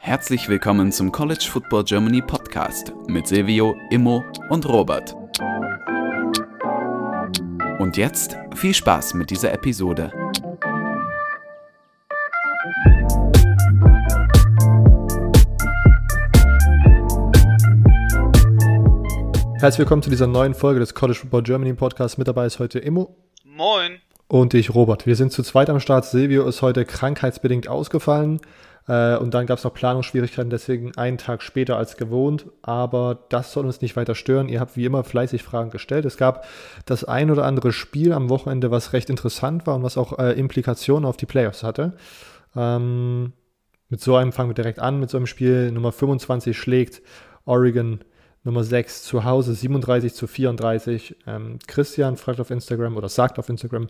Herzlich willkommen zum College Football Germany Podcast mit Silvio, Immo und Robert. Und jetzt viel Spaß mit dieser Episode. Herzlich willkommen zu dieser neuen Folge des College Football Germany Podcast. Mit dabei ist heute Immo. Moin. Und ich, Robert. Wir sind zu zweit am Start. Silvio ist heute krankheitsbedingt ausgefallen. Äh, und dann gab es noch Planungsschwierigkeiten, deswegen einen Tag später als gewohnt. Aber das soll uns nicht weiter stören. Ihr habt wie immer fleißig Fragen gestellt. Es gab das ein oder andere Spiel am Wochenende, was recht interessant war und was auch äh, Implikationen auf die Playoffs hatte. Ähm, mit so einem fangen wir direkt an. Mit so einem Spiel Nummer 25 schlägt Oregon Nummer 6 zu Hause 37 zu 34. Ähm, Christian fragt auf Instagram oder sagt auf Instagram,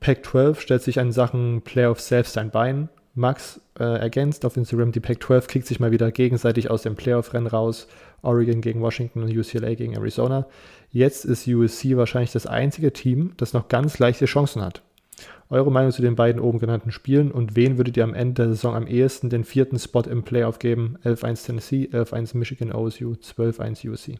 Pack 12 stellt sich an Sachen Playoffs selbst ein Bein. Max äh, ergänzt auf Instagram, die Pac-12 kickt sich mal wieder gegenseitig aus dem Playoff-Rennen raus. Oregon gegen Washington und UCLA gegen Arizona. Jetzt ist USC wahrscheinlich das einzige Team, das noch ganz leichte Chancen hat. Eure Meinung zu den beiden oben genannten Spielen und wen würdet ihr am Ende der Saison am ehesten den vierten Spot im Playoff geben? 11-1 Tennessee, 11-1 Michigan OSU, 12-1 USC.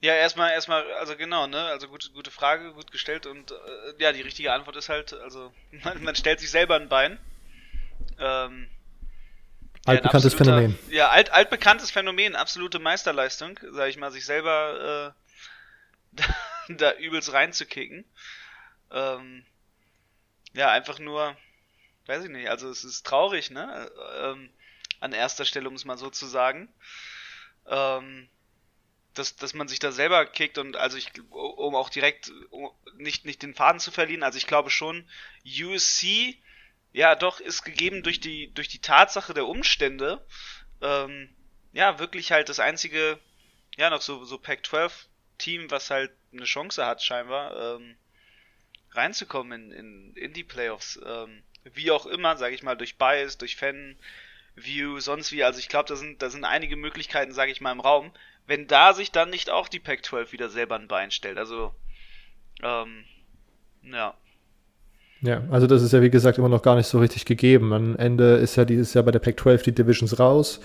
Ja, erstmal, erstmal, also genau, ne, also gute, gute Frage, gut gestellt und äh, ja, die richtige Antwort ist halt, also man, man stellt sich selber ein Bein. Ähm, altbekanntes ja, Phänomen. Ja, alt, altbekanntes Phänomen, absolute Meisterleistung, sag ich mal, sich selber äh, da, übelst reinzukicken. Ähm, ja, einfach nur, weiß ich nicht, also es ist traurig, ne, ähm, an erster Stelle, um es mal so zu sagen. Ähm, dass, dass man sich da selber kickt und also ich, um auch direkt nicht, nicht den Faden zu verlieren, also ich glaube schon, USC, ja doch, ist gegeben durch die, durch die Tatsache der Umstände, ähm, ja, wirklich halt das einzige, ja, noch so, so Pac-12-Team, was halt eine Chance hat, scheinbar, ähm, reinzukommen in, in, in die Playoffs. Ähm, wie auch immer, sage ich mal, durch Bias, durch Fan-View, sonst wie. Also ich glaube, da sind, da sind einige Möglichkeiten, sage ich mal, im Raum wenn da sich dann nicht auch die Pac-12 wieder selber ein Bein stellt. Also, ähm, ja. Ja, also das ist ja wie gesagt immer noch gar nicht so richtig gegeben. Am Ende ist ja dieses Jahr bei der Pac-12 die Divisions raus.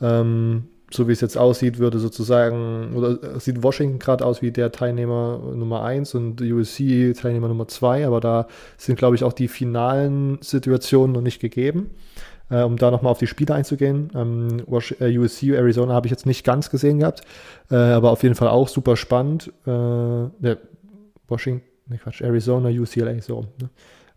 Ähm, so wie es jetzt aussieht, würde sozusagen, oder sieht Washington gerade aus wie der Teilnehmer Nummer 1 und USC Teilnehmer Nummer 2, aber da sind, glaube ich, auch die finalen Situationen noch nicht gegeben. Äh, um da nochmal auf die Spiele einzugehen. Ähm, USC, äh, Arizona habe ich jetzt nicht ganz gesehen gehabt, äh, aber auf jeden Fall auch super spannend. Äh, ne, Washington, ne Quatsch, Arizona, UCLA, so. Ne?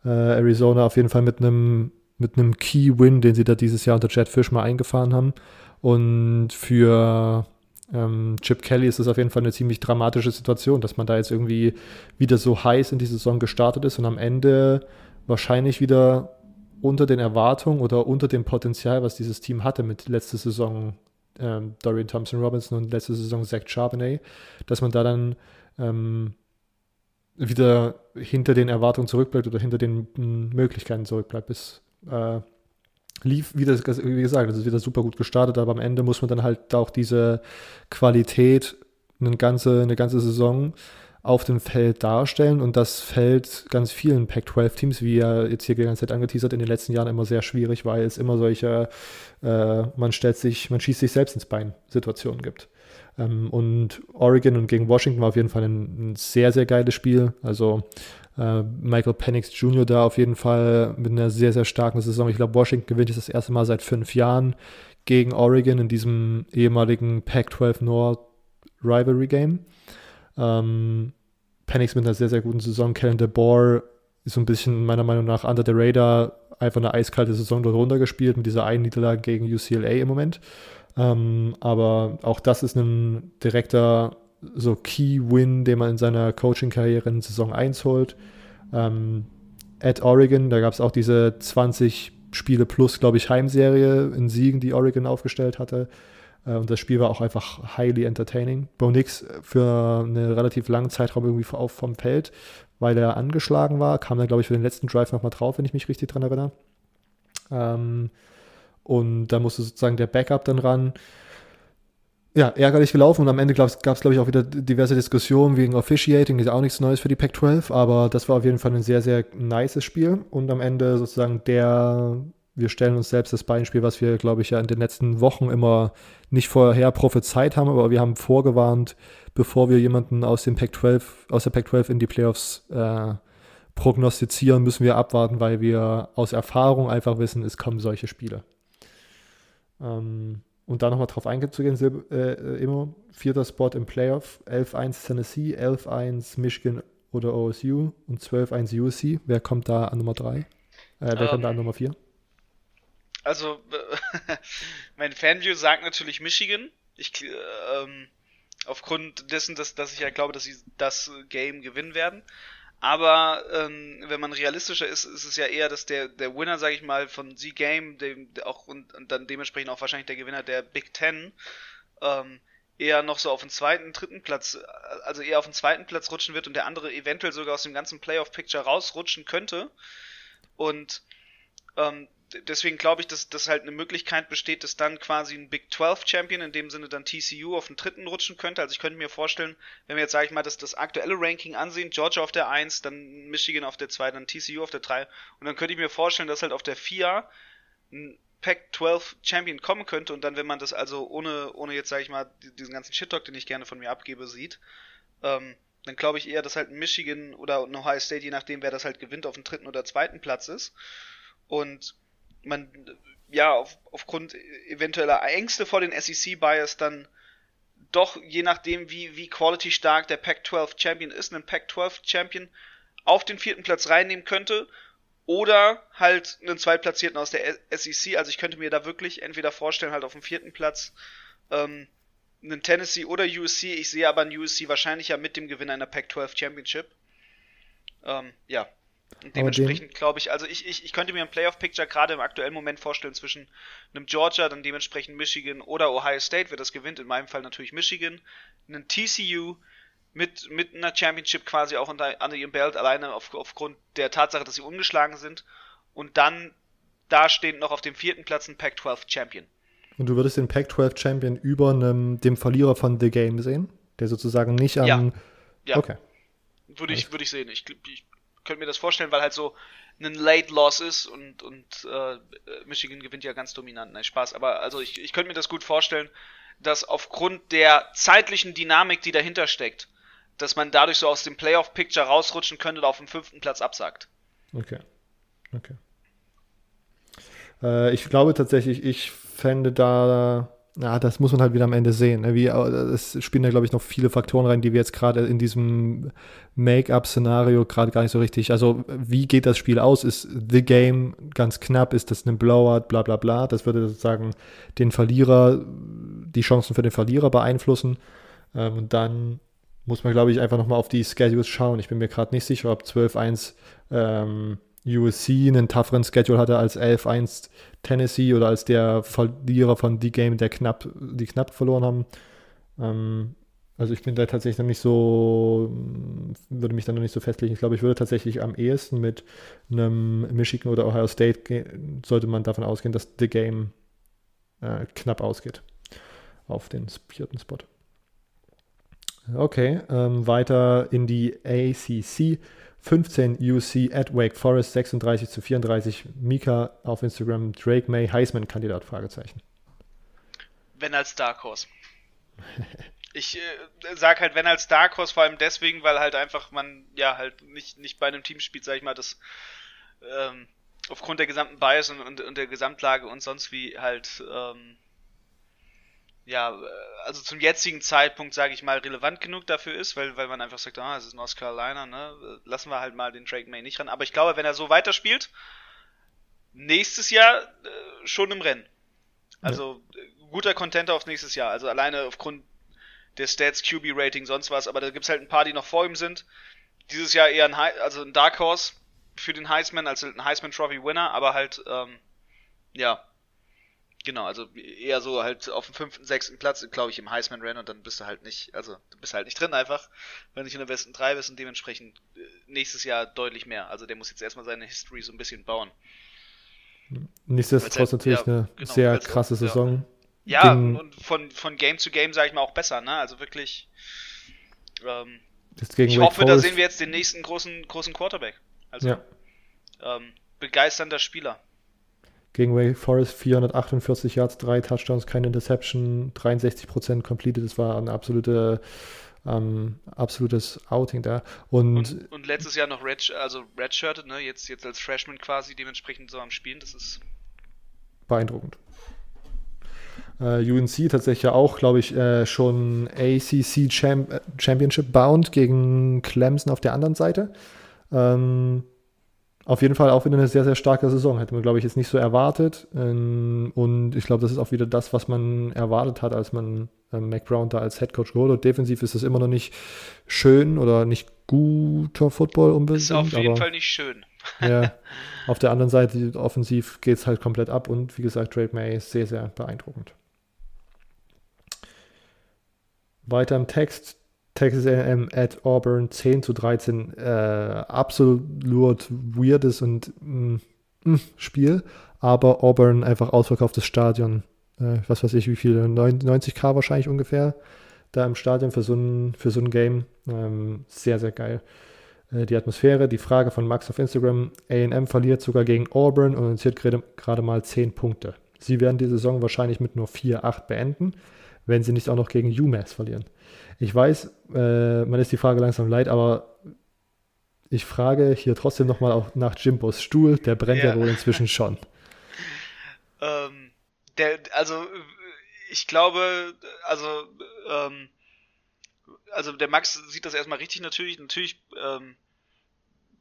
Äh, Arizona auf jeden Fall mit einem mit einem Key-Win, den sie da dieses Jahr unter Jet Fish mal eingefahren haben. Und für ähm, Chip Kelly ist das auf jeden Fall eine ziemlich dramatische Situation, dass man da jetzt irgendwie wieder so heiß in die Saison gestartet ist und am Ende wahrscheinlich wieder unter den Erwartungen oder unter dem Potenzial, was dieses Team hatte mit letzter Saison ähm, Dorian Thompson Robinson und letzte Saison Zach Charbonnet, dass man da dann ähm, wieder hinter den Erwartungen zurückbleibt oder hinter den Möglichkeiten zurückbleibt. Bis äh, lief, wie, wie gesagt, das ist wieder super gut gestartet, aber am Ende muss man dann halt auch diese Qualität eine ganze, eine ganze Saison auf dem Feld darstellen und das fällt ganz vielen Pac-12-Teams, wie ja jetzt hier die ganze Zeit angeteasert, in den letzten Jahren immer sehr schwierig, weil es immer solche, äh, man stellt sich, man schießt sich selbst ins Bein Situationen gibt. Ähm, und Oregon und gegen Washington war auf jeden Fall ein, ein sehr, sehr geiles Spiel. Also äh, Michael Penix Jr. da auf jeden Fall mit einer sehr, sehr starken Saison. Ich glaube, Washington gewinnt jetzt das erste Mal seit fünf Jahren gegen Oregon in diesem ehemaligen Pac-12 North Rivalry Game. Ähm, Penix mit einer sehr, sehr guten Saison. Kellen DeBoer ist so ein bisschen meiner Meinung nach under the radar einfach eine eiskalte Saison dort runtergespielt mit dieser einen Niederlage gegen UCLA im Moment. Ähm, aber auch das ist ein direkter so Key-Win, den man in seiner Coaching-Karriere in Saison 1 holt. Ähm, at Oregon, da gab es auch diese 20 Spiele plus, glaube ich, Heimserie in Siegen, die Oregon aufgestellt hatte. Äh, und das Spiel war auch einfach highly entertaining. Bo Nix für einen relativ langen Zeitraum irgendwie auf vom Feld, weil er angeschlagen war, kam dann, glaube ich, für den letzten Drive nochmal drauf, wenn ich mich richtig dran erinnere. Ähm, und da musste sozusagen der Backup dann ran. ja, ärgerlich gelaufen und am Ende gab es, glaube ich, auch wieder diverse Diskussionen wegen Officiating, ist auch nichts Neues für die Pac-12, aber das war auf jeden Fall ein sehr, sehr nices Spiel und am Ende sozusagen der, wir stellen uns selbst das Beispiel, was wir, glaube ich, ja in den letzten Wochen immer nicht vorher prophezeit haben, aber wir haben vorgewarnt, bevor wir jemanden aus dem Pac-12, aus der Pac-12 in die Playoffs äh, prognostizieren, müssen wir abwarten, weil wir aus Erfahrung einfach wissen, es kommen solche Spiele. Ähm, und da nochmal drauf einzugehen, äh, äh, immer vierter Spot im Playoff, 11-1 Tennessee, 11-1 Michigan oder OSU und 12-1 USC. Wer kommt da an Nummer 3? Äh, wer um, kommt da an ähm, Nummer 4? Also, mein Fanview sagt natürlich Michigan. Ich, ähm, aufgrund dessen, dass, dass ich ja glaube, dass sie das Game gewinnen werden. Aber ähm, wenn man realistischer ist, ist es ja eher, dass der, der Winner, sage ich mal, von Z Game, dem auch und, und, dann dementsprechend auch wahrscheinlich der Gewinner der Big Ten, ähm, eher noch so auf den zweiten, dritten Platz, also eher auf den zweiten Platz rutschen wird und der andere eventuell sogar aus dem ganzen Playoff-Picture rausrutschen könnte. Und ähm, deswegen glaube ich, dass das halt eine Möglichkeit besteht, dass dann quasi ein Big 12 Champion, in dem Sinne dann TCU auf den dritten rutschen könnte. Also ich könnte mir vorstellen, wenn wir jetzt, sage ich mal, das, das aktuelle Ranking ansehen, Georgia auf der 1, dann Michigan auf der 2, dann TCU auf der 3 und dann könnte ich mir vorstellen, dass halt auf der 4 ein Pac-12 Champion kommen könnte und dann, wenn man das also ohne, ohne jetzt, sage ich mal, diesen ganzen Shit-Talk, den ich gerne von mir abgebe, sieht, ähm, dann glaube ich eher, dass halt Michigan oder Ohio State, je nachdem, wer das halt gewinnt, auf dem dritten oder zweiten Platz ist. Und man ja auf, aufgrund eventueller Ängste vor den SEC-Bias dann doch, je nachdem, wie, wie quality stark der Pac-12 Champion ist, einen Pac-12 Champion auf den vierten Platz reinnehmen könnte oder halt einen Zweitplatzierten aus der SEC. Also ich könnte mir da wirklich entweder vorstellen, halt auf dem vierten Platz ähm, einen Tennessee oder USC. Ich sehe aber einen USC wahrscheinlich ja mit dem Gewinner einer Pac-12 Championship. Ähm, ja, dementsprechend glaube ich, also ich, ich, ich könnte mir ein Playoff-Picture gerade im aktuellen Moment vorstellen zwischen einem Georgia, dann dementsprechend Michigan oder Ohio State, wer das gewinnt, in meinem Fall natürlich Michigan, einen TCU mit, mit einer Championship quasi auch unter, unter ihrem Belt, alleine auf, aufgrund der Tatsache, dass sie ungeschlagen sind und dann dastehend noch auf dem vierten Platz ein Pac-12 Champion. Und du würdest den Pac-12 Champion über einem, dem Verlierer von The Game sehen? Der sozusagen nicht an. Ja. ja. Okay. Würde ich, würde ich sehen. Ich, ich könnte mir das vorstellen, weil halt so ein Late Loss ist und, und äh, Michigan gewinnt ja ganz dominant. Nein, Spaß. Aber also ich, ich könnte mir das gut vorstellen, dass aufgrund der zeitlichen Dynamik, die dahinter steckt, dass man dadurch so aus dem Playoff-Picture rausrutschen könnte und auf dem fünften Platz absagt. Okay. Okay. Äh, ich glaube tatsächlich, ich fände da ja, das muss man halt wieder am Ende sehen. Ne? Wie, es spielen da, glaube ich, noch viele Faktoren rein, die wir jetzt gerade in diesem Make-up-Szenario gerade gar nicht so richtig. Also, wie geht das Spiel aus? Ist The Game ganz knapp? Ist das ein Blowout? Bla, bla, bla. Das würde sozusagen den Verlierer, die Chancen für den Verlierer beeinflussen. Ähm, und dann muss man, glaube ich, einfach nochmal auf die Schedules schauen. Ich bin mir gerade nicht sicher, ob 12-1 ähm, USC einen tougheren Schedule hatte als 11-1 Tennessee oder als der Verlierer von die Game, der knapp, die knapp verloren haben. Ähm, also ich bin da tatsächlich noch nicht so, würde mich dann noch nicht so festlegen. Ich glaube, ich würde tatsächlich am ehesten mit einem Michigan oder Ohio State, sollte man davon ausgehen, dass The Game äh, knapp ausgeht auf den vierten Spot. Okay, ähm, weiter in die ACC. 15 UC at Wake Forest, 36 zu 34. Mika auf Instagram, Drake May, Heisman-Kandidat, Fragezeichen. Wenn als Dark Horse. ich äh, sag halt, wenn als Dark Horse, vor allem deswegen, weil halt einfach man ja halt nicht, nicht bei einem Team spielt, sag ich mal, das ähm, aufgrund der gesamten Bias und, und, und, der Gesamtlage und sonst wie halt ähm, ja, äh, also zum jetzigen Zeitpunkt, sage ich mal, relevant genug dafür ist, weil, weil man einfach sagt, ah, es ist North Carolina, ne? Lassen wir halt mal den Drake May nicht ran. Aber ich glaube, wenn er so weiterspielt, nächstes Jahr äh, schon im Rennen. Also ja. guter Contenter auf nächstes Jahr. Also alleine aufgrund der Stats, QB-Rating, sonst was. Aber da gibt's halt ein paar, die noch vor ihm sind. Dieses Jahr eher ein, also ein Dark Horse für den Heisman, als ein Heisman Trophy Winner, aber halt, ähm, ja, Genau, also eher so halt auf dem fünften, sechsten Platz, glaube ich, im Heisman-Rennen und dann bist du halt nicht, also du bist halt nicht drin einfach, wenn du nicht in der besten drei bist und dementsprechend äh, nächstes Jahr deutlich mehr. Also der muss jetzt erstmal seine History so ein bisschen bauen. Nichtsdestotrotz natürlich ja, eine genau, sehr krasse Saison. Ja, ging, und von, von Game zu Game, sage ich mal, auch besser, ne? Also wirklich. Ähm, ich Wake hoffe, Forest. da sehen wir jetzt den nächsten großen, großen Quarterback. Also ja. ähm, begeisternder Spieler. Gegen Wake Forest 448 Yards, drei Touchdowns, keine Interception, 63% completed. Das war ein absolute, ähm, absolutes Outing da. Und, und, und, letztes Jahr noch Red, also Redshirted, ne? jetzt, jetzt als Freshman quasi dementsprechend so am Spielen. Das ist beeindruckend. Äh, UNC tatsächlich ja auch, glaube ich, äh, schon ACC Champ äh, Championship bound gegen Clemson auf der anderen Seite. Ähm, auf jeden Fall auch wieder eine sehr, sehr starke Saison. Hätte man, glaube ich, jetzt nicht so erwartet. Ähm, und ich glaube, das ist auch wieder das, was man erwartet hat, als man ähm, Mac Brown da als Head Coach geholt hat. Defensiv ist das immer noch nicht schön oder nicht guter Football unbedingt. Ist auf jeden Fall nicht schön. ja, auf der anderen Seite, offensiv geht es halt komplett ab und wie gesagt, Drake May ist sehr, sehr beeindruckend. Weiter im Text. Texas A&M at Auburn 10 zu 13. Äh, absolut weirdes und mm, mm, Spiel. Aber Auburn einfach ausverkauftes Stadion. Äh, was weiß ich, wie viele? 90k wahrscheinlich ungefähr. Da im Stadion für so ein, für so ein Game. Ähm, sehr, sehr geil. Äh, die Atmosphäre, die Frage von Max auf Instagram. AM verliert sogar gegen Auburn und notiert gerade mal 10 Punkte. Sie werden die Saison wahrscheinlich mit nur 4-8 beenden wenn sie nicht auch noch gegen UMass verlieren. Ich weiß, äh, man ist die Frage langsam leid, aber ich frage hier trotzdem nochmal auch nach Jimbos Stuhl, der brennt ja, ja wohl inzwischen schon. ähm, der, also ich glaube, also ähm, also der Max sieht das erstmal richtig natürlich, natürlich ähm,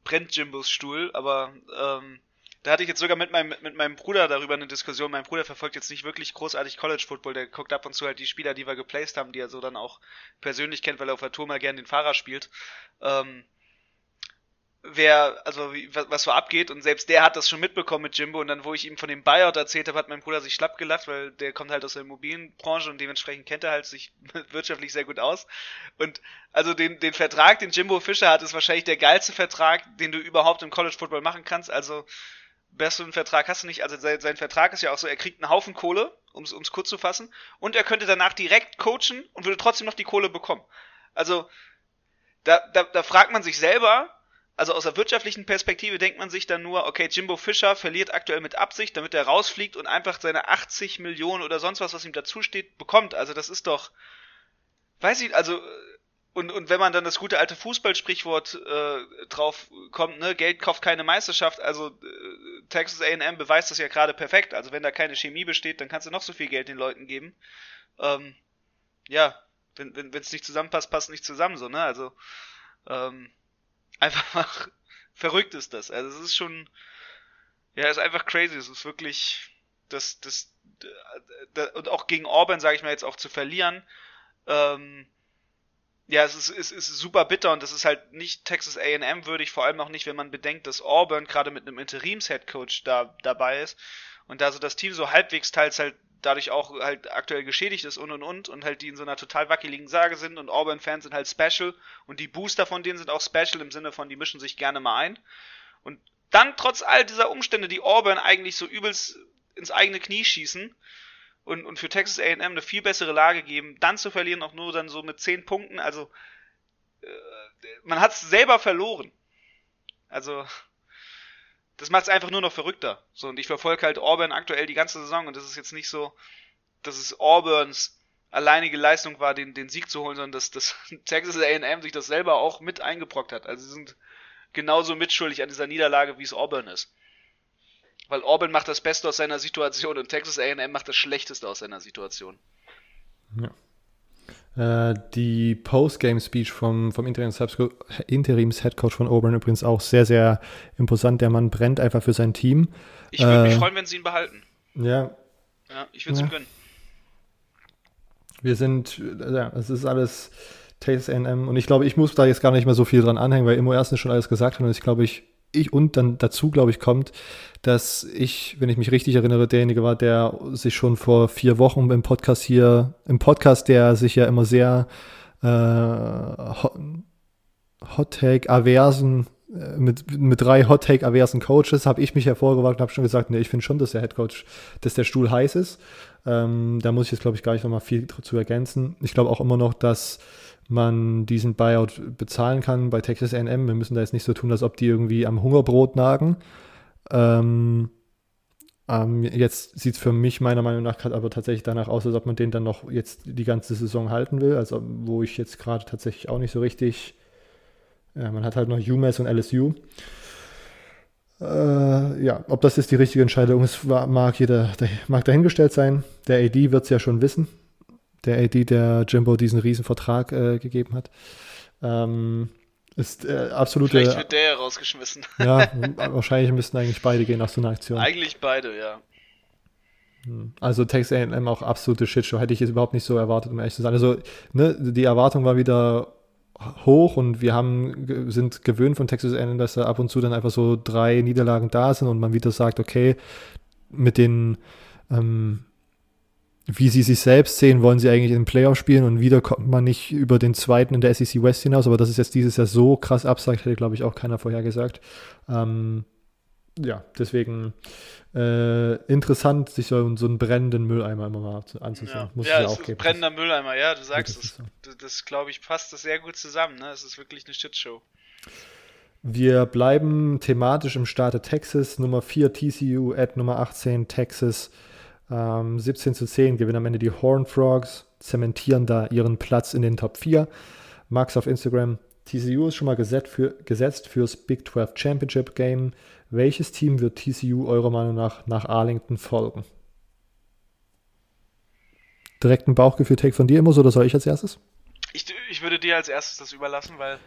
brennt Jimbos Stuhl, aber ähm, da hatte ich jetzt sogar mit meinem, mit meinem Bruder darüber eine Diskussion. Mein Bruder verfolgt jetzt nicht wirklich großartig College Football. Der guckt ab und zu halt die Spieler, die wir geplaced haben, die er so dann auch persönlich kennt, weil er auf der Tour mal gern den Fahrer spielt. Ähm, wer, also wie, was, was so abgeht und selbst der hat das schon mitbekommen mit Jimbo und dann, wo ich ihm von dem Buyout erzählt habe, hat mein Bruder sich schlapp gelacht, weil der kommt halt aus der Immobilienbranche und dementsprechend kennt er halt sich wirtschaftlich sehr gut aus und also den, den Vertrag, den Jimbo Fischer hat, ist wahrscheinlich der geilste Vertrag, den du überhaupt im College Football machen kannst, also besseren Vertrag hast du nicht. Also sein, sein Vertrag ist ja auch so, er kriegt einen Haufen Kohle, um es kurz zu fassen, und er könnte danach direkt coachen und würde trotzdem noch die Kohle bekommen. Also da, da, da fragt man sich selber, also aus der wirtschaftlichen Perspektive denkt man sich dann nur, okay, Jimbo Fischer verliert aktuell mit Absicht, damit er rausfliegt und einfach seine 80 Millionen oder sonst was, was ihm dazusteht, bekommt. Also das ist doch, weiß ich, also und, und wenn man dann das gute alte Fußballsprichwort äh, drauf kommt, ne, Geld kauft keine Meisterschaft, also äh, Texas AM beweist das ja gerade perfekt. Also wenn da keine Chemie besteht, dann kannst du noch so viel Geld den Leuten geben. Ähm, ja, wenn wenn es nicht zusammenpasst, passt nicht zusammen, so, ne? Also ähm, einfach verrückt ist das. Also es ist schon, ja, es ist einfach crazy. Es ist wirklich, das, das, das und auch gegen Auburn, sage ich mal jetzt auch zu verlieren, ähm, ja, es ist, es ist super bitter und das ist halt nicht Texas A&M würdig, vor allem auch nicht, wenn man bedenkt, dass Auburn gerade mit einem Interims-Headcoach da dabei ist und da so das Team so halbwegs teils halt dadurch auch halt aktuell geschädigt ist und und und und halt die in so einer total wackeligen Sage sind und Auburn-Fans sind halt special und die Booster von denen sind auch special im Sinne von, die mischen sich gerne mal ein und dann trotz all dieser Umstände, die Auburn eigentlich so übelst ins eigene Knie schießen, und, und für Texas AM eine viel bessere Lage geben, dann zu verlieren auch nur dann so mit 10 Punkten, also äh, man hat es selber verloren. Also das macht es einfach nur noch verrückter. So, und ich verfolge halt Auburn aktuell die ganze Saison und das ist jetzt nicht so, dass es Auburns alleinige Leistung war, den, den Sieg zu holen, sondern dass, dass Texas AM sich das selber auch mit eingebrockt hat. Also sie sind genauso mitschuldig an dieser Niederlage, wie es Auburn ist. Weil Auburn macht das Beste aus seiner Situation und Texas AM macht das Schlechteste aus seiner Situation. Ja. Äh, die Postgame-Speech vom, vom Interims-Headcoach von Auburn übrigens auch sehr, sehr imposant. Der Mann brennt einfach für sein Team. Ich würde äh, mich freuen, wenn sie ihn behalten. Ja. Ja, ich würde es ja. ihm gönnen. Wir sind, ja, es ist alles Texas AM und ich glaube, ich muss da jetzt gar nicht mehr so viel dran anhängen, weil Immo erstens schon alles gesagt hat und ich glaube, ich ich und dann dazu, glaube ich, kommt, dass ich, wenn ich mich richtig erinnere, derjenige war, der sich schon vor vier Wochen im Podcast hier, im Podcast, der sich ja immer sehr äh, Hot Take aversen äh, mit, mit drei Hot-Take-aversen Coaches habe ich mich hervorgewagt und habe schon gesagt, nee, ich finde schon, dass der Head Coach, dass der Stuhl heiß ist. Ähm, da muss ich jetzt, glaube ich, gar nicht nochmal viel zu ergänzen. Ich glaube auch immer noch, dass man diesen Buyout bezahlen kann bei Texas A&M. Wir müssen da jetzt nicht so tun, als ob die irgendwie am Hungerbrot nagen. Ähm, ähm, jetzt sieht es für mich meiner Meinung nach aber tatsächlich danach aus, als ob man den dann noch jetzt die ganze Saison halten will. Also wo ich jetzt gerade tatsächlich auch nicht so richtig. Ja, man hat halt noch UMass und LSU. Äh, ja, ob das jetzt die richtige Entscheidung ist, mag jeder, mag dahingestellt sein. Der AD wird es ja schon wissen der AD, der Jimbo diesen Riesenvertrag äh, gegeben hat. Ähm, ist äh, absolute. Vielleicht wird der ja rausgeschmissen. ja, wahrscheinlich müssten eigentlich beide gehen nach so einer Aktion. Eigentlich beide, ja. Hm. Also Texas A&M auch absolute Shitshow. Hätte ich jetzt überhaupt nicht so erwartet, um ehrlich zu sein. Also ne, die Erwartung war wieder hoch und wir haben sind gewöhnt von Texas A&M, dass da ab und zu dann einfach so drei Niederlagen da sind und man wieder sagt, okay, mit den ähm, wie sie sich selbst sehen, wollen sie eigentlich in den Playoff spielen und wieder kommt man nicht über den zweiten in der SEC West hinaus, aber das ist jetzt dieses Jahr so krass absagt, hätte glaube ich auch keiner vorher gesagt. Ähm, ja, deswegen äh, interessant, sich so, so einen brennenden Mülleimer immer mal anzusehen. Ja, Muss ja, es auch ist geben. brennender Mülleimer, ja, du sagst es. So. Das, das glaube ich, passt das sehr gut zusammen. Ne? Es ist wirklich eine Shitshow. Wir bleiben thematisch im Staate Texas. Nummer 4 TCU at Nummer 18 Texas. Ähm, 17 zu 10 gewinnen am Ende die Horn Frogs, zementieren da ihren Platz in den Top 4. Max auf Instagram. TCU ist schon mal gesetzt, für, gesetzt fürs Big 12 Championship Game. Welches Team wird TCU eurer Meinung nach nach Arlington folgen? Direkt ein Bauchgefühl-Take von dir, immer oder soll ich als erstes? Ich, ich würde dir als erstes das überlassen, weil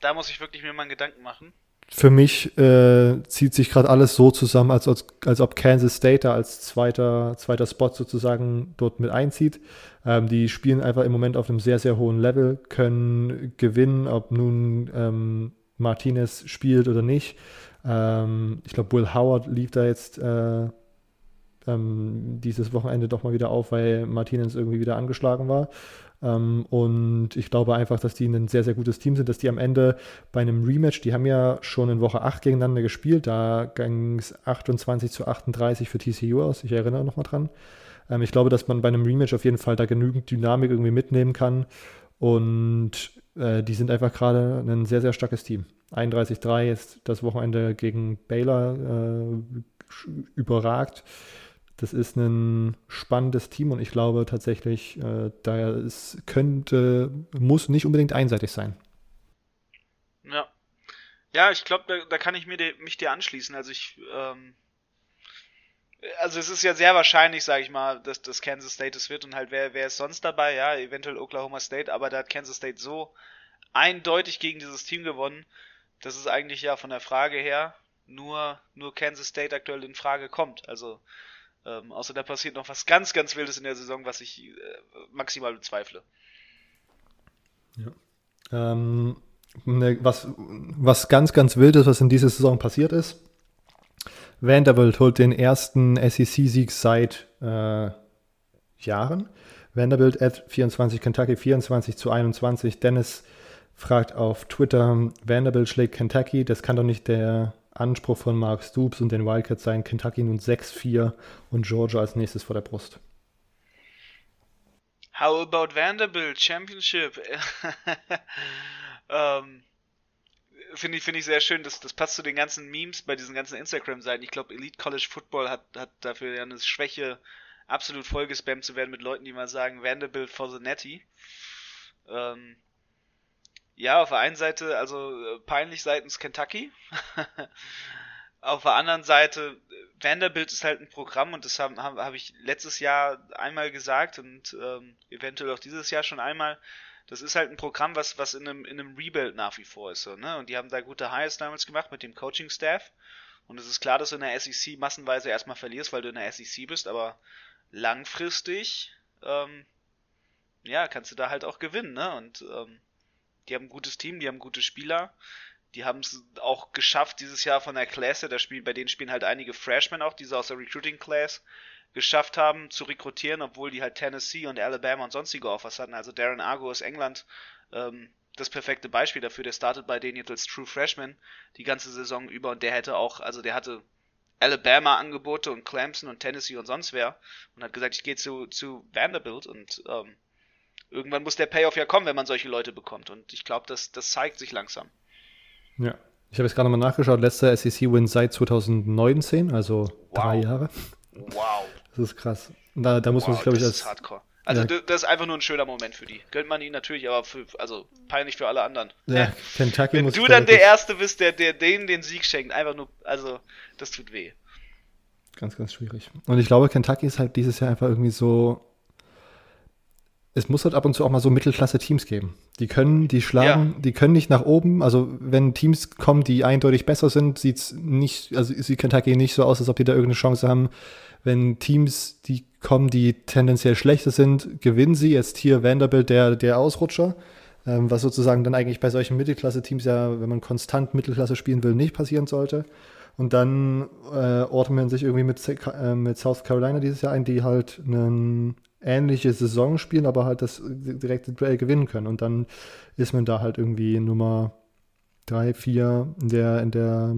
da muss ich wirklich mir mal einen Gedanken machen für mich äh, zieht sich gerade alles so zusammen, als, als, als ob Kansas State da als zweiter, zweiter Spot sozusagen dort mit einzieht. Ähm, die spielen einfach im Moment auf einem sehr, sehr hohen Level, können gewinnen, ob nun ähm, Martinez spielt oder nicht. Ähm, ich glaube, Will Howard lief da jetzt äh, ähm, dieses Wochenende doch mal wieder auf, weil Martinez irgendwie wieder angeschlagen war. Ähm, und ich glaube einfach, dass die ein sehr, sehr gutes Team sind, dass die am Ende bei einem Rematch, die haben ja schon in Woche 8 gegeneinander gespielt, da ging es 28 zu 38 für TCU aus, ich erinnere nochmal dran. Ähm, ich glaube, dass man bei einem Rematch auf jeden Fall da genügend Dynamik irgendwie mitnehmen kann und äh, die sind einfach gerade ein sehr, sehr starkes Team. 31-3 ist das Wochenende gegen Baylor äh, überragt das ist ein spannendes Team und ich glaube tatsächlich, äh, da es könnte, muss nicht unbedingt einseitig sein. Ja. Ja, ich glaube, da, da, kann ich mir de, mich dir anschließen. Also ich, ähm, also es ist ja sehr wahrscheinlich, sage ich mal, dass das Kansas State es wird und halt wer, wer ist sonst dabei? Ja, eventuell Oklahoma State, aber da hat Kansas State so eindeutig gegen dieses Team gewonnen, dass es eigentlich ja von der Frage her nur, nur Kansas State aktuell in Frage kommt. Also ähm, außer da passiert noch was ganz, ganz Wildes in der Saison, was ich äh, maximal bezweifle. Ja. Ähm, ne, was, was ganz, ganz Wildes, was in dieser Saison passiert ist. Vanderbilt holt den ersten SEC-Sieg seit äh, Jahren. Vanderbilt at 24, Kentucky 24 zu 21. Dennis fragt auf Twitter, Vanderbilt schlägt Kentucky, das kann doch nicht der Anspruch von Mark Stoops und den Wildcats sein Kentucky nun 6-4 und Georgia als nächstes vor der Brust. How about Vanderbilt Championship? ähm, Finde ich, find ich sehr schön. Das, das passt zu den ganzen Memes bei diesen ganzen Instagram-Seiten. Ich glaube, Elite College Football hat, hat dafür ja eine Schwäche, absolut vollgespammt zu werden mit Leuten, die mal sagen, Vanderbilt for the Netty. Ähm, ja, auf der einen Seite, also äh, peinlich seitens Kentucky. auf der anderen Seite, Vanderbilt ist halt ein Programm und das habe hab, hab ich letztes Jahr einmal gesagt und ähm, eventuell auch dieses Jahr schon einmal. Das ist halt ein Programm, was, was in einem, in einem Rebuild nach wie vor ist. So, ne? Und die haben da gute Highs damals gemacht mit dem Coaching-Staff. Und es ist klar, dass du in der SEC massenweise erstmal verlierst, weil du in der SEC bist, aber langfristig, ähm, ja, kannst du da halt auch gewinnen, ne? Und ähm, die haben ein gutes Team, die haben gute Spieler. Die haben es auch geschafft, dieses Jahr von der Klasse, da spielen, bei denen spielen halt einige Freshmen auch, die sie aus der Recruiting Class geschafft haben zu rekrutieren, obwohl die halt Tennessee und Alabama und sonstige Offers hatten. Also Darren Argo aus England, ähm, das perfekte Beispiel dafür. Der startet bei denen jetzt als True Freshman die ganze Saison über und der hätte auch, also der hatte Alabama Angebote und Clemson und Tennessee und sonst wer und hat gesagt, ich gehe zu, zu Vanderbilt und ähm, irgendwann muss der Payoff ja kommen, wenn man solche Leute bekommt und ich glaube, das, das zeigt sich langsam. Ja, ich habe jetzt gerade nochmal nachgeschaut, letzter SEC-Win seit 2019, also wow. drei Jahre. Wow. Das ist krass. Da, da muss wow, man sich, glaube ich, als, Hardcore. Also ja. das ist einfach nur ein schöner Moment für die. Gönnt man ihn natürlich, aber für, also peinlich für alle anderen. Ja, Kentucky Wenn du dann der Erste bist, der, der denen den Sieg schenkt, einfach nur, also das tut weh. Ganz, ganz schwierig. Und ich glaube, Kentucky ist halt dieses Jahr einfach irgendwie so. Es muss halt ab und zu auch mal so Mittelklasse-Teams geben. Die können, die schlagen, ja. die können nicht nach oben. Also wenn Teams kommen, die eindeutig besser sind, sieht es nicht, also sieht Kentucky nicht so aus, als ob die da irgendeine Chance haben. Wenn Teams, die kommen, die tendenziell schlechter sind, gewinnen sie. Jetzt hier Vanderbilt, der, der Ausrutscher, ähm, was sozusagen dann eigentlich bei solchen Mittelklasse-Teams ja, wenn man konstant Mittelklasse spielen will, nicht passieren sollte. Und dann äh, ordnet man sich irgendwie mit, äh, mit South Carolina dieses Jahr ein, die halt eine ähnliche Saison spielen, aber halt das direkte Duell gewinnen können. Und dann ist man da halt irgendwie Nummer 3, 4 in der, in der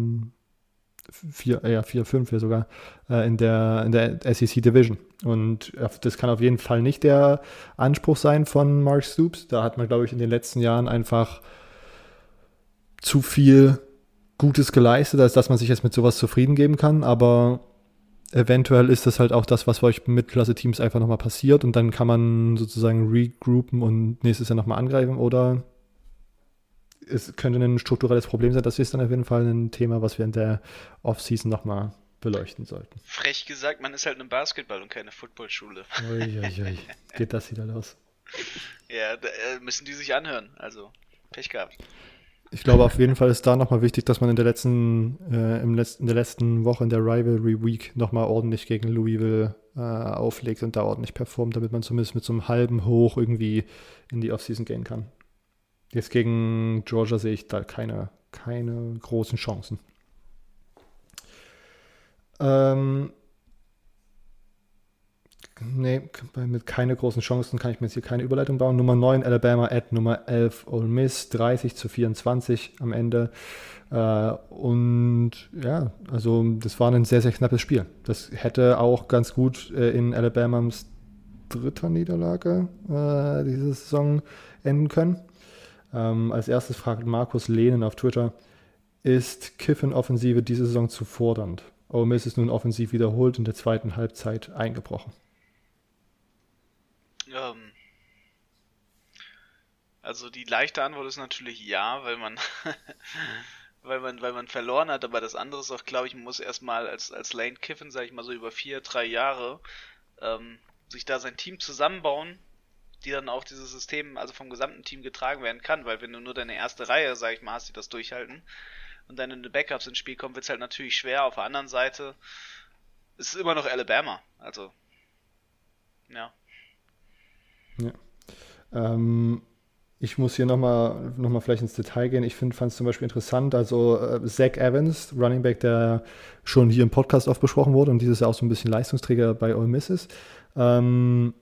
vier, ja, vier, fünf ja sogar, äh, in, der, in der SEC Division. Und das kann auf jeden Fall nicht der Anspruch sein von Mark Stoops. Da hat man, glaube ich, in den letzten Jahren einfach zu viel Gutes geleistet, als dass man sich jetzt mit sowas zufrieden geben kann. Aber eventuell ist das halt auch das, was bei euch mit Klasse-Teams einfach nochmal passiert und dann kann man sozusagen regroupen und nächstes Jahr nochmal angreifen oder es könnte ein strukturelles Problem sein. Das ist dann auf jeden Fall ein Thema, was wir in der Offseason nochmal beleuchten sollten. Frech gesagt, man ist halt eine Basketball- und keine Footballschule. Uiuiui. Geht das wieder los? Ja, da äh, müssen die sich anhören. Also, Pech gehabt. Ich glaube, auf jeden Fall ist da nochmal wichtig, dass man in der letzten, äh, im letzten, in der letzten Woche in der Rivalry Week nochmal ordentlich gegen Louisville äh, auflegt und da ordentlich performt, damit man zumindest mit so einem halben Hoch irgendwie in die Offseason gehen kann. Jetzt gegen Georgia sehe ich da keine, keine großen Chancen. Ähm, nee, mit keine großen Chancen kann ich mir jetzt hier keine Überleitung bauen. Nummer 9 Alabama at Nummer 11 Ole Miss, 30 zu 24 am Ende. Äh, und ja, also das war ein sehr, sehr knappes Spiel. Das hätte auch ganz gut äh, in Alabamas dritter Niederlage äh, diese Saison enden können. Ähm, als erstes fragt Markus Lehnen auf Twitter, ist Kiffen-Offensive diese Saison zu fordernd? Ole Miss ist nun offensiv wiederholt in der zweiten Halbzeit eingebrochen. Ähm, also die leichte Antwort ist natürlich ja, weil man, weil man, weil man verloren hat, aber das andere ist auch, glaube ich, man muss erstmal als, als Lane Kiffen, sage ich mal so über vier, drei Jahre, ähm, sich da sein Team zusammenbauen die dann auch dieses System, also vom gesamten Team getragen werden kann, weil wenn du nur deine erste Reihe, sag ich mal, hast, die das durchhalten und deine Backups ins Spiel kommen, wird es halt natürlich schwer. Auf der anderen Seite ist es immer noch Alabama, also ja. Ja. Ähm, ich muss hier nochmal noch mal vielleicht ins Detail gehen. Ich fand es zum Beispiel interessant, also äh, Zach Evans, Running Back, der schon hier im Podcast oft besprochen wurde und dieses Jahr auch so ein bisschen Leistungsträger bei Ole Miss ist, ähm,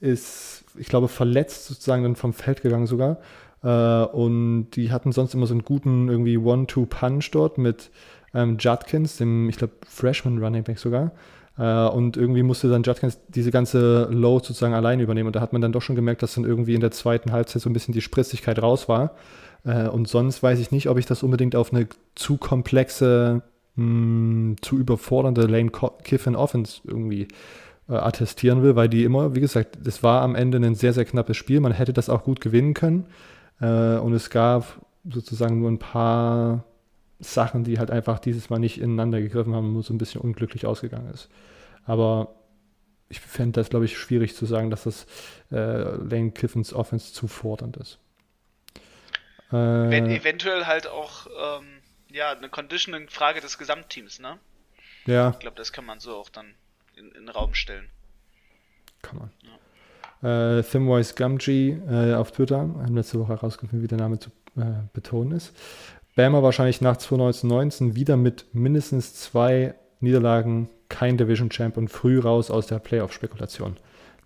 ist, ich glaube, verletzt sozusagen dann vom Feld gegangen sogar. Äh, und die hatten sonst immer so einen guten irgendwie One-Two-Punch dort mit ähm, Judkins, dem, ich glaube, Freshman Running Back sogar. Äh, und irgendwie musste dann Judkins diese ganze Load sozusagen alleine übernehmen. Und da hat man dann doch schon gemerkt, dass dann irgendwie in der zweiten Halbzeit so ein bisschen die Spritzigkeit raus war. Äh, und sonst weiß ich nicht, ob ich das unbedingt auf eine zu komplexe, mh, hm, zu überfordernde Lane Kiffin Offense irgendwie äh, attestieren will, weil die immer, wie gesagt, es war am Ende ein sehr, sehr knappes Spiel. Man hätte das auch gut gewinnen können. Äh, und es gab sozusagen nur ein paar Sachen, die halt einfach dieses Mal nicht ineinander gegriffen haben und so ein bisschen unglücklich ausgegangen ist. Aber ich fände das, glaube ich, schwierig zu sagen, dass das äh, Lane Kiffins Offense zu fordernd ist. Äh, Wenn eventuell halt auch ähm, ja, eine Conditioning-Frage des Gesamtteams, ne? Ja. Ich glaube, das kann man so auch dann in, in den Raum stellen. Kann man. Ja. Äh, Thimwise Gumgee äh, auf Twitter, haben letzte Woche herausgefunden, wie der Name zu äh, betonen ist. Bama wahrscheinlich nach 2019 wieder mit mindestens zwei Niederlagen kein Division Champ und früh raus aus der Playoff-Spekulation.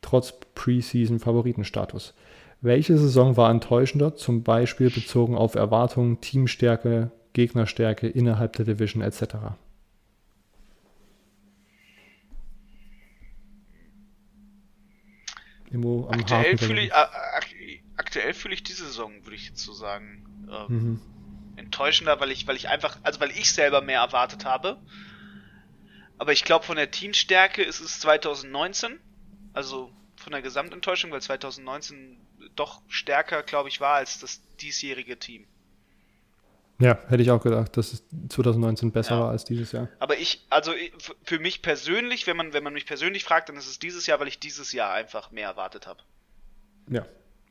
Trotz Preseason-Favoritenstatus. Welche Saison war enttäuschender, zum Beispiel bezogen auf Erwartungen, Teamstärke, Gegnerstärke innerhalb der Division etc.? Immo am aktuell fühle ich, aktuell fühle ich diese Saison, würde ich jetzt so sagen. Ähm, mhm. Enttäuschender, weil ich, weil ich einfach, also weil ich selber mehr erwartet habe. Aber ich glaube, von der Teamstärke ist es 2019. Also von der Gesamtenttäuschung, weil 2019 doch stärker, glaube ich, war als das diesjährige Team. Ja, hätte ich auch gedacht, dass es 2019 besser ja. war als dieses Jahr. Aber ich, also für mich persönlich, wenn man, wenn man mich persönlich fragt, dann ist es dieses Jahr, weil ich dieses Jahr einfach mehr erwartet habe. Ja.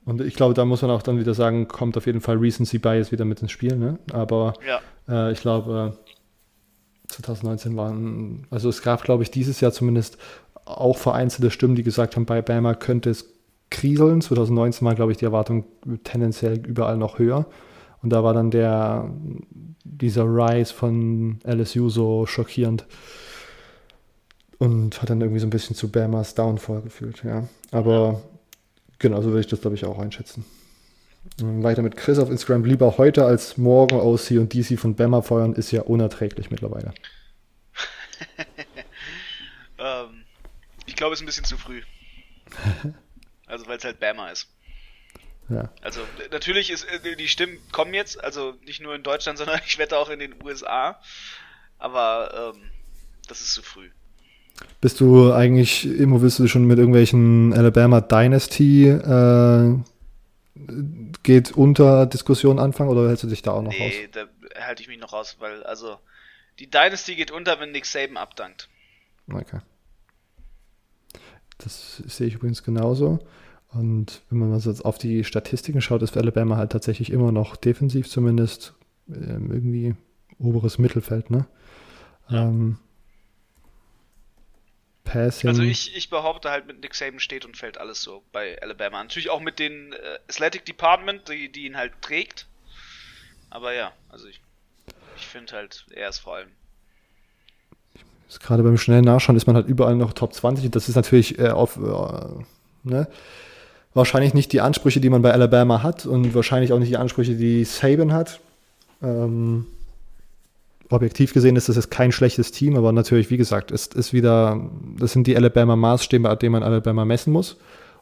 Und ich glaube, da muss man auch dann wieder sagen, kommt auf jeden Fall Recency Bias wieder mit ins Spiel, ne? Aber ja. äh, ich glaube, 2019 waren, also es gab, glaube ich, dieses Jahr zumindest auch vereinzelte Stimmen, die gesagt haben, bei Bama könnte es kriseln. 2019 war, glaube ich, die Erwartung tendenziell überall noch höher. Und da war dann der, dieser Rise von LSU so schockierend. Und hat dann irgendwie so ein bisschen zu Bamas Downfall gefühlt, ja. Aber genau, so würde ich das, glaube ich, auch einschätzen. Und weiter mit Chris auf Instagram. Lieber heute als morgen OC und DC von Bama feuern, ist ja unerträglich mittlerweile. ähm, ich glaube, es ist ein bisschen zu früh. also, weil es halt Bama ist. Ja. Also natürlich ist äh, die Stimmen kommen jetzt, also nicht nur in Deutschland, sondern ich wette auch in den USA. Aber ähm, das ist zu früh. Bist du eigentlich, immer willst du schon mit irgendwelchen Alabama Dynasty äh, geht unter Diskussion anfangen oder hältst du dich da auch noch nee, raus? Nee, da halte ich mich noch raus, weil also die Dynasty geht unter, wenn Nick Saban abdankt. Okay. Das sehe ich übrigens genauso. Und wenn man jetzt auf die Statistiken schaut, ist Alabama halt tatsächlich immer noch defensiv zumindest ähm, irgendwie oberes Mittelfeld, ne? Ja. Ähm, Passing. Also ich, ich behaupte halt, mit Nick Saban steht und fällt alles so bei Alabama. Natürlich auch mit den äh, Athletic Department, die, die ihn halt trägt. Aber ja, also ich, ich finde halt, er ist vor allem. Gerade beim schnellen Nachschauen ist man halt überall noch Top 20. Das ist natürlich äh, auf, äh, ne? wahrscheinlich nicht die Ansprüche, die man bei Alabama hat und wahrscheinlich auch nicht die Ansprüche, die Saban hat. Ähm, objektiv gesehen ist das jetzt kein schlechtes Team, aber natürlich, wie gesagt, ist, ist wieder, das sind die Alabama-Maßstäbe, an denen man Alabama messen muss.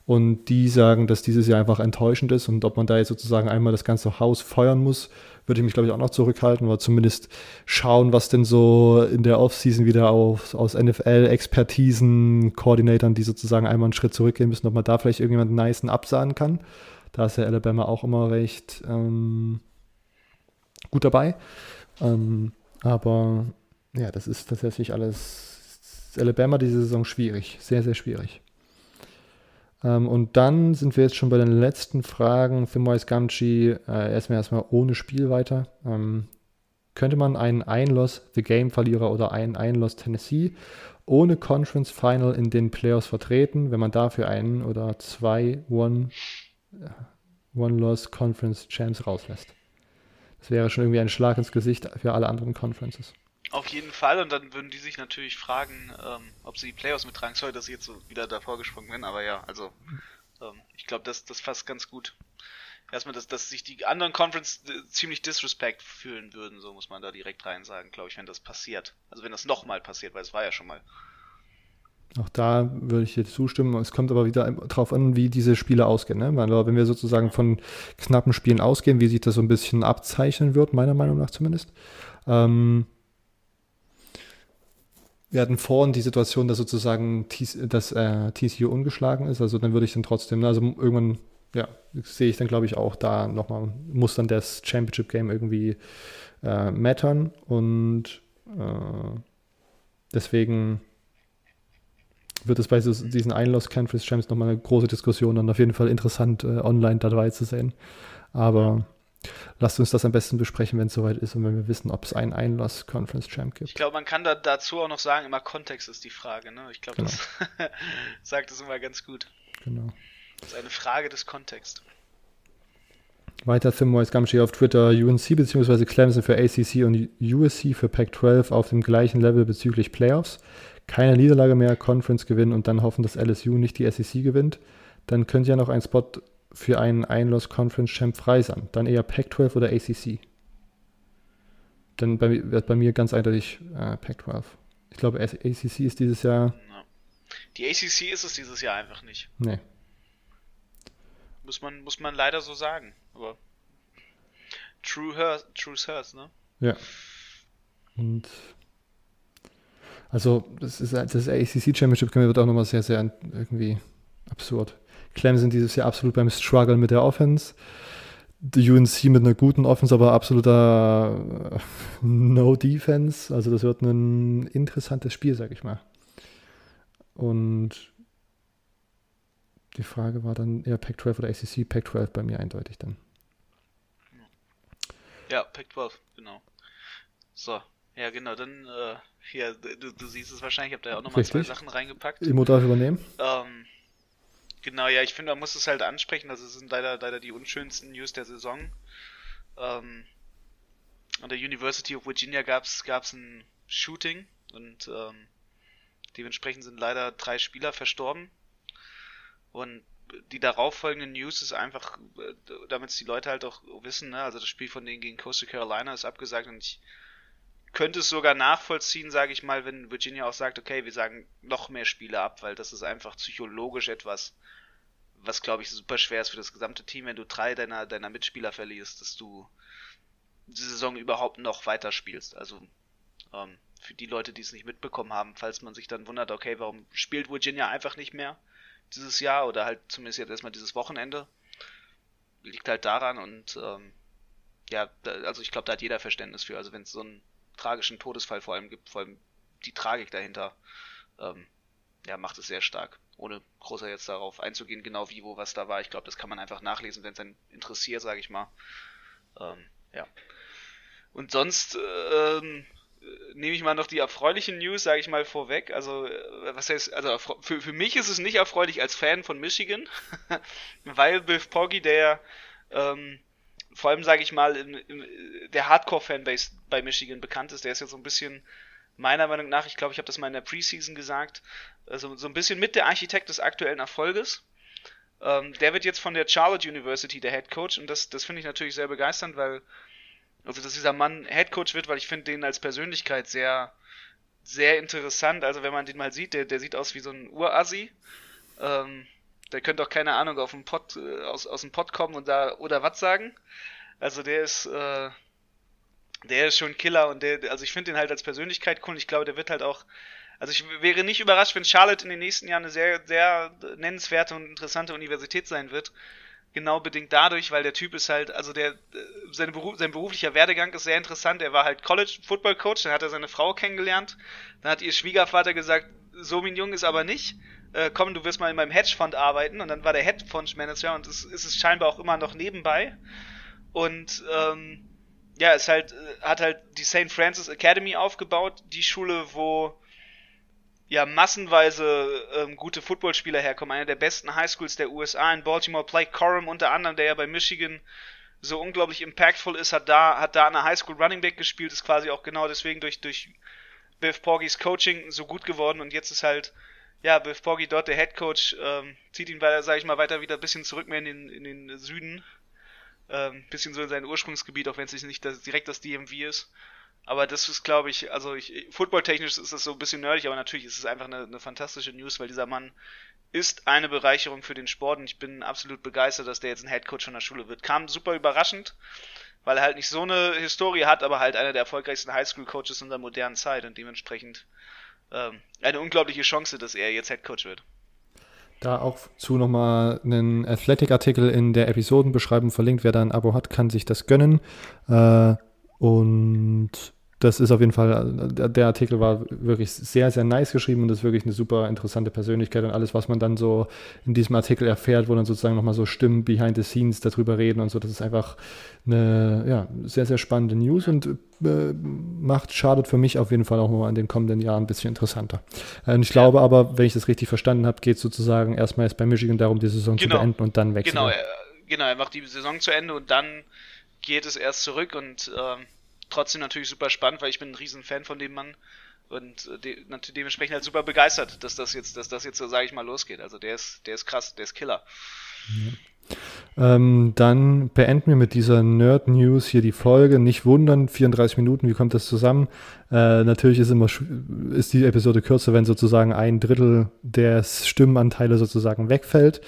Und die sagen, dass dieses Jahr einfach enttäuschend ist und ob man da jetzt sozusagen einmal das ganze Haus feuern muss, würde ich mich, glaube ich, auch noch zurückhalten oder zumindest schauen, was denn so in der Offseason wieder auf, aus NFL-Expertisen, Koordinatoren, die sozusagen einmal einen Schritt zurückgehen müssen, ob man da vielleicht irgendjemanden niceen absahen kann. Da ist ja Alabama auch immer recht ähm, gut dabei. Ähm, aber ja, das ist tatsächlich alles Alabama diese Saison schwierig, sehr, sehr schwierig. Ähm, und dann sind wir jetzt schon bei den letzten Fragen für Mois Gamci. Äh, erstmal erstmal ohne Spiel weiter. Ähm, könnte man einen Einloss The Game Verlierer oder einen Einloss Tennessee ohne Conference Final in den Playoffs vertreten, wenn man dafür einen oder zwei One, äh, One Loss Conference Champs rauslässt? Das wäre schon irgendwie ein Schlag ins Gesicht für alle anderen Conferences. Auf jeden Fall, und dann würden die sich natürlich fragen, ähm, ob sie die Playoffs mittragen. Sorry, dass ich jetzt so wieder davor gesprungen bin, aber ja, also ähm, ich glaube, das, das fasst ganz gut. Erstmal, dass, dass sich die anderen Conference äh, ziemlich disrespect fühlen würden, so muss man da direkt rein sagen, glaube ich, wenn das passiert. Also wenn das nochmal passiert, weil es war ja schon mal. Auch da würde ich dir zustimmen. Es kommt aber wieder darauf an, wie diese Spiele ausgehen. Ne? Wenn wir sozusagen von knappen Spielen ausgehen, wie sich das so ein bisschen abzeichnen wird, meiner Meinung nach zumindest, ähm, wir hatten vorhin die Situation, dass sozusagen das äh, TCU ungeschlagen ist. Also dann würde ich dann trotzdem, also irgendwann, ja, sehe ich dann glaube ich auch da nochmal, muss dann das Championship Game irgendwie äh, mattern. Und äh, deswegen wird es bei diesen Einlass Conference Champs nochmal eine große Diskussion und auf jeden Fall interessant, äh, online dabei zu sehen. Aber Lasst uns das am besten besprechen, wenn es soweit ist und wenn wir wissen, ob es einen Einlass Conference Champ gibt. Ich glaube, man kann da dazu auch noch sagen, immer Kontext ist die Frage. Ne? Ich glaube, genau. das sagt es immer ganz gut. Genau. Das ist eine Frage des Kontexts. Weiter Thinwise Gamschi auf Twitter, UNC bzw. Clemson für ACC und USC für Pac-12 auf dem gleichen Level bezüglich Playoffs. Keine Niederlage mehr, Conference gewinnen und dann hoffen, dass LSU nicht die SEC gewinnt. Dann könnte ja noch ein Spot für einen Einlos-Conference-Champ frei sein. Dann eher Pac-12 oder ACC. Dann bei, wird bei mir ganz eindeutig äh, Pac-12. Ich glaube, ACC ist dieses Jahr. Die ACC ist es dieses Jahr einfach nicht. Nee. Muss man, muss man leider so sagen. Aber true hers, ne? Ja. Und also das ist das ACC Championship wird auch nochmal sehr, sehr irgendwie absurd. Clemson dieses Jahr absolut beim Struggle mit der Offense. Die UNC mit einer guten Offense, aber absoluter No Defense. Also das wird ein interessantes Spiel, sag ich mal. Und die Frage war dann eher Pac-12 oder ACC. Pac-12 bei mir eindeutig dann. Ja, Pac-12, genau. So, ja genau, dann äh, hier, du, du, siehst es wahrscheinlich, ich habe da ja auch nochmal zwei Sachen reingepackt. Immo darf übernehmen. Ähm, genau, ja, ich finde, man muss es halt ansprechen, das sind leider, leider die unschönsten News der Saison. Ähm, an der University of Virginia gab es ein Shooting und ähm, dementsprechend sind leider drei Spieler verstorben. Und die darauffolgende News ist einfach, äh, damit es die Leute halt auch wissen, ne? also das Spiel von denen gegen Coastal Carolina ist abgesagt und ich könnte es sogar nachvollziehen, sage ich mal, wenn Virginia auch sagt, okay, wir sagen noch mehr Spiele ab, weil das ist einfach psychologisch etwas, was glaube ich super schwer ist für das gesamte Team, wenn du drei deiner, deiner Mitspieler verlierst, dass du die Saison überhaupt noch weiter spielst. Also ähm, für die Leute, die es nicht mitbekommen haben, falls man sich dann wundert, okay, warum spielt Virginia einfach nicht mehr dieses Jahr oder halt zumindest jetzt erstmal dieses Wochenende, liegt halt daran und ähm, ja, da, also ich glaube, da hat jeder Verständnis für. Also wenn es so ein tragischen Todesfall vor allem gibt, vor allem die Tragik dahinter, ähm, ja, macht es sehr stark. Ohne großer jetzt darauf einzugehen, genau wie, wo, was da war. Ich glaube, das kann man einfach nachlesen, wenn es einen interessiert, sage ich mal. Ähm, ja. Und sonst ähm, nehme ich mal noch die erfreulichen News, sage ich mal, vorweg. Also, äh, was heißt, also für, für mich ist es nicht erfreulich als Fan von Michigan, weil Biff Poggy, der ähm, vor allem, sage ich mal, in, in, der Hardcore-Fanbase bei Michigan bekannt ist. Der ist ja so ein bisschen, meiner Meinung nach, ich glaube, ich habe das mal in der Preseason gesagt, also so ein bisschen mit der Architekt des aktuellen Erfolges. Ähm, der wird jetzt von der Charlotte University der Head Coach und das, das finde ich natürlich sehr begeisternd, weil, also dass dieser Mann Head Coach wird, weil ich finde den als Persönlichkeit sehr, sehr interessant. Also wenn man den mal sieht, der, der sieht aus wie so ein Urassi. Ähm, der könnte auch keine Ahnung auf dem Pott, äh, aus, aus dem Pott kommen und da oder was sagen. Also der ist, äh, der ist schon Killer und der, also ich finde den halt als Persönlichkeit cool und ich glaube, der wird halt auch, also ich wäre nicht überrascht, wenn Charlotte in den nächsten Jahren eine sehr, sehr nennenswerte und interessante Universität sein wird. Genau bedingt dadurch, weil der Typ ist halt, also der, sein, Beruf, sein beruflicher Werdegang ist sehr interessant. Er war halt College Football Coach, dann hat er seine Frau kennengelernt, dann hat ihr Schwiegervater gesagt, so ein Jung ist aber nicht äh, komm, du wirst mal in meinem Hedgefonds arbeiten und dann war der Hedgefonds-Manager und es ist es scheinbar auch immer noch nebenbei. Und ähm, ja, es halt, äh, hat halt die St. Francis Academy aufgebaut, die Schule, wo ja massenweise ähm, gute Footballspieler herkommen. Einer der besten Highschools der USA in Baltimore, Blake Corum unter anderem, der ja bei Michigan so unglaublich impactful ist, hat da, hat da der Highschool Running Back gespielt, ist quasi auch genau deswegen durch, durch Biff Porgys Coaching so gut geworden und jetzt ist halt ja, Biff Poggi dort, der Head Coach, ähm, zieht ihn weiter, sage ich mal, weiter wieder ein bisschen zurück mehr in den, in den Süden. Ähm, bisschen so in sein Ursprungsgebiet, auch wenn es nicht das, direkt das DMV ist. Aber das ist, glaube ich, also ich, footballtechnisch ist das so ein bisschen nerdig, aber natürlich ist es einfach eine, eine fantastische News, weil dieser Mann ist eine Bereicherung für den Sport und ich bin absolut begeistert, dass der jetzt ein Head Coach von der Schule wird. Kam super überraschend, weil er halt nicht so eine Historie hat, aber halt einer der erfolgreichsten Highschool-Coaches unserer modernen Zeit und dementsprechend ähm, eine unglaubliche Chance, dass er jetzt Head Coach wird. Da auch zu nochmal einen Athletic-Artikel in der Episodenbeschreibung verlinkt. Wer da ein Abo hat, kann sich das gönnen. Äh, und das ist auf jeden Fall, der Artikel war wirklich sehr, sehr nice geschrieben und ist wirklich eine super interessante Persönlichkeit und alles, was man dann so in diesem Artikel erfährt, wo dann sozusagen nochmal so Stimmen behind the scenes darüber reden und so, das ist einfach eine ja, sehr, sehr spannende News und äh, macht, schadet für mich auf jeden Fall auch nochmal in den kommenden Jahren ein bisschen interessanter. Äh, und ich glaube aber, wenn ich das richtig verstanden habe, geht es sozusagen erstmal jetzt bei Michigan darum, die Saison genau. zu beenden und dann wechseln. Genau, genau, er macht die Saison zu Ende und dann geht es erst zurück und ähm, trotzdem natürlich super spannend, weil ich bin ein riesen Fan von dem Mann und äh, de dementsprechend halt super begeistert, dass das jetzt, dass das jetzt so, sage ich mal, losgeht. Also der ist, der ist krass, der ist Killer. Ähm, dann beenden wir mit dieser Nerd-News hier die Folge. Nicht wundern, 34 Minuten, wie kommt das zusammen? Äh, natürlich ist immer ist die Episode kürzer, wenn sozusagen ein Drittel der Stimmenanteile sozusagen wegfällt.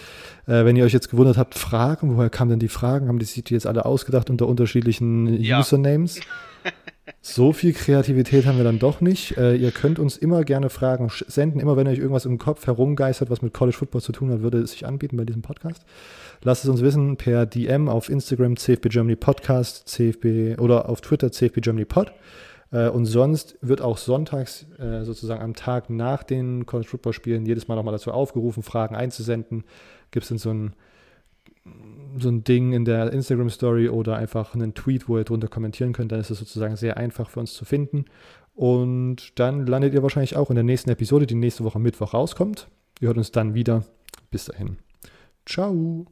Äh, wenn ihr euch jetzt gewundert habt, Fragen, woher kamen denn die Fragen? Haben die sich die jetzt alle ausgedacht unter unterschiedlichen ja. Usernames? So viel Kreativität haben wir dann doch nicht. Äh, ihr könnt uns immer gerne Fragen senden. Immer wenn euch irgendwas im Kopf herumgeistert, was mit College Football zu tun hat, würde es sich anbieten bei diesem Podcast. Lasst es uns wissen per DM auf Instagram CFB Germany Podcast, CFB oder auf Twitter CFB Germany Pod. Äh, und sonst wird auch sonntags äh, sozusagen am Tag nach den College Football Spielen jedes Mal nochmal dazu aufgerufen, Fragen einzusenden. Gibt es dann so ein, so ein Ding in der Instagram Story oder einfach einen Tweet, wo ihr drunter kommentieren könnt. Dann ist es sozusagen sehr einfach für uns zu finden. Und dann landet ihr wahrscheinlich auch in der nächsten Episode, die nächste Woche Mittwoch rauskommt. Wir hören uns dann wieder. Bis dahin. Ciao.